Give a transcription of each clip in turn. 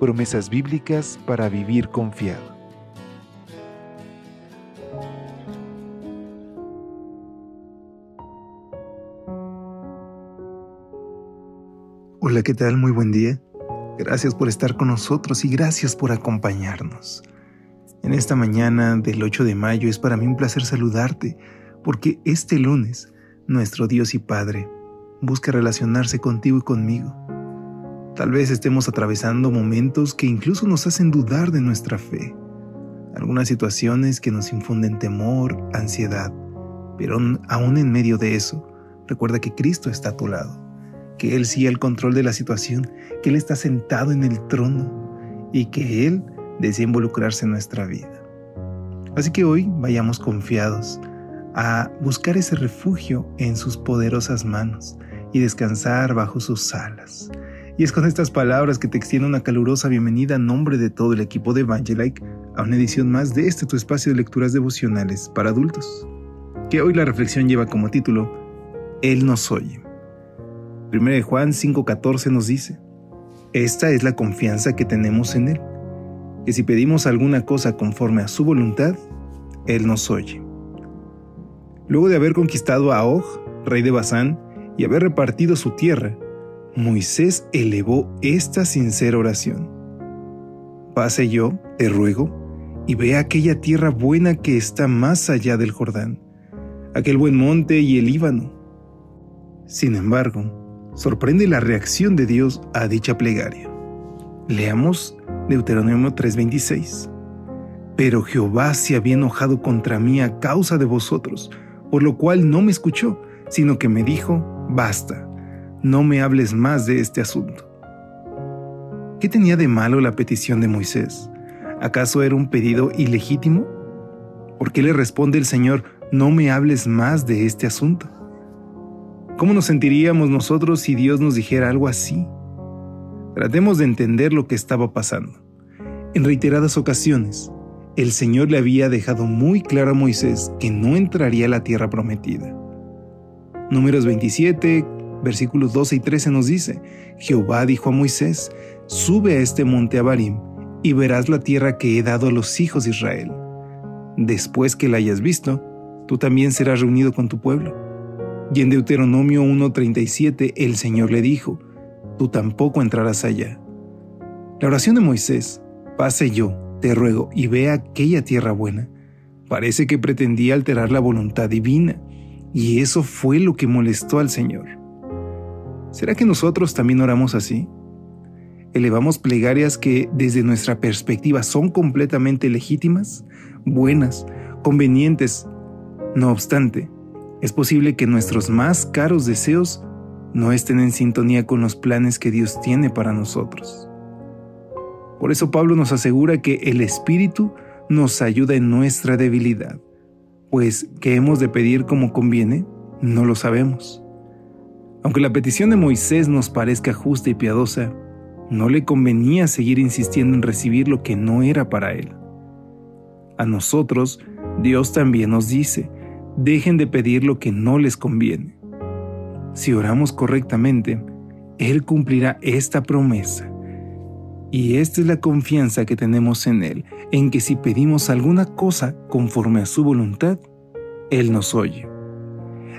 Promesas bíblicas para vivir confiado. Hola, ¿qué tal? Muy buen día. Gracias por estar con nosotros y gracias por acompañarnos. En esta mañana del 8 de mayo es para mí un placer saludarte porque este lunes nuestro Dios y Padre busca relacionarse contigo y conmigo. Tal vez estemos atravesando momentos que incluso nos hacen dudar de nuestra fe, algunas situaciones que nos infunden temor, ansiedad, pero aún en medio de eso, recuerda que Cristo está a tu lado que Él sigue el control de la situación, que Él está sentado en el trono y que Él desea involucrarse en nuestra vida. Así que hoy vayamos confiados a buscar ese refugio en sus poderosas manos y descansar bajo sus alas. Y es con estas palabras que te extiendo una calurosa bienvenida en nombre de todo el equipo de Evangelike a una edición más de este tu espacio de lecturas devocionales para adultos, que hoy la reflexión lleva como título Él nos oye. 1 Juan 5:14 nos dice, esta es la confianza que tenemos en Él, que si pedimos alguna cosa conforme a su voluntad, Él nos oye. Luego de haber conquistado a Og, rey de Basán, y haber repartido su tierra, Moisés elevó esta sincera oración. Pase yo, te ruego, y ve aquella tierra buena que está más allá del Jordán, aquel buen monte y el Líbano. Sin embargo, sorprende la reacción de Dios a dicha plegaria. Leamos Deuteronomio 3:26. Pero Jehová se había enojado contra mí a causa de vosotros, por lo cual no me escuchó, sino que me dijo, basta, no me hables más de este asunto. ¿Qué tenía de malo la petición de Moisés? ¿Acaso era un pedido ilegítimo? ¿Por qué le responde el Señor, no me hables más de este asunto? ¿Cómo nos sentiríamos nosotros si Dios nos dijera algo así? Tratemos de entender lo que estaba pasando. En reiteradas ocasiones, el Señor le había dejado muy claro a Moisés que no entraría a la tierra prometida. Números 27, versículos 12 y 13 nos dice, Jehová dijo a Moisés, sube a este monte Abarim y verás la tierra que he dado a los hijos de Israel. Después que la hayas visto, tú también serás reunido con tu pueblo y en Deuteronomio 1.37 el Señor le dijo, tú tampoco entrarás allá. La oración de Moisés, pase yo, te ruego, y ve aquella tierra buena, parece que pretendía alterar la voluntad divina, y eso fue lo que molestó al Señor. ¿Será que nosotros también oramos así? Elevamos plegarias que desde nuestra perspectiva son completamente legítimas, buenas, convenientes. No obstante, es posible que nuestros más caros deseos no estén en sintonía con los planes que Dios tiene para nosotros. Por eso Pablo nos asegura que el Espíritu nos ayuda en nuestra debilidad, pues ¿qué hemos de pedir como conviene? No lo sabemos. Aunque la petición de Moisés nos parezca justa y piadosa, no le convenía seguir insistiendo en recibir lo que no era para él. A nosotros, Dios también nos dice, dejen de pedir lo que no les conviene. Si oramos correctamente, Él cumplirá esta promesa. Y esta es la confianza que tenemos en Él, en que si pedimos alguna cosa conforme a su voluntad, Él nos oye.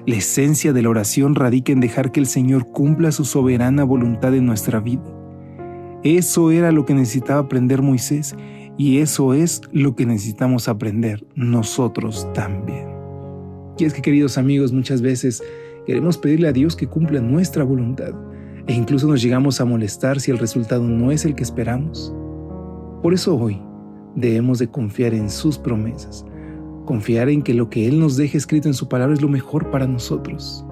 La esencia de la oración radica en dejar que el Señor cumpla su soberana voluntad en nuestra vida. Eso era lo que necesitaba aprender Moisés y eso es lo que necesitamos aprender nosotros también. Y es que, queridos amigos, muchas veces queremos pedirle a Dios que cumpla nuestra voluntad e incluso nos llegamos a molestar si el resultado no es el que esperamos. Por eso hoy debemos de confiar en sus promesas, confiar en que lo que Él nos deja escrito en su palabra es lo mejor para nosotros.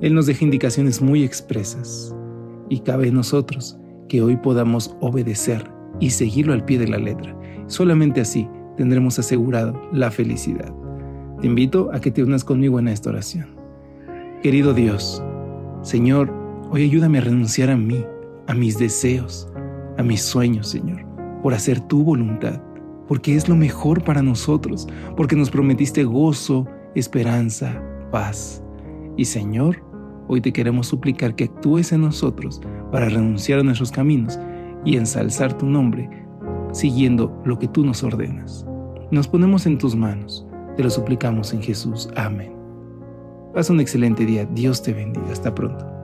Él nos deja indicaciones muy expresas y cabe en nosotros que hoy podamos obedecer y seguirlo al pie de la letra. Solamente así tendremos asegurado la felicidad. Te invito a que te unas conmigo en esta oración. Querido Dios, Señor, hoy ayúdame a renunciar a mí, a mis deseos, a mis sueños, Señor, por hacer tu voluntad, porque es lo mejor para nosotros, porque nos prometiste gozo, esperanza, paz. Y Señor, hoy te queremos suplicar que actúes en nosotros para renunciar a nuestros caminos y ensalzar tu nombre, siguiendo lo que tú nos ordenas. Nos ponemos en tus manos, te lo suplicamos en Jesús. Amén. Pasa un excelente día, Dios te bendiga, hasta pronto.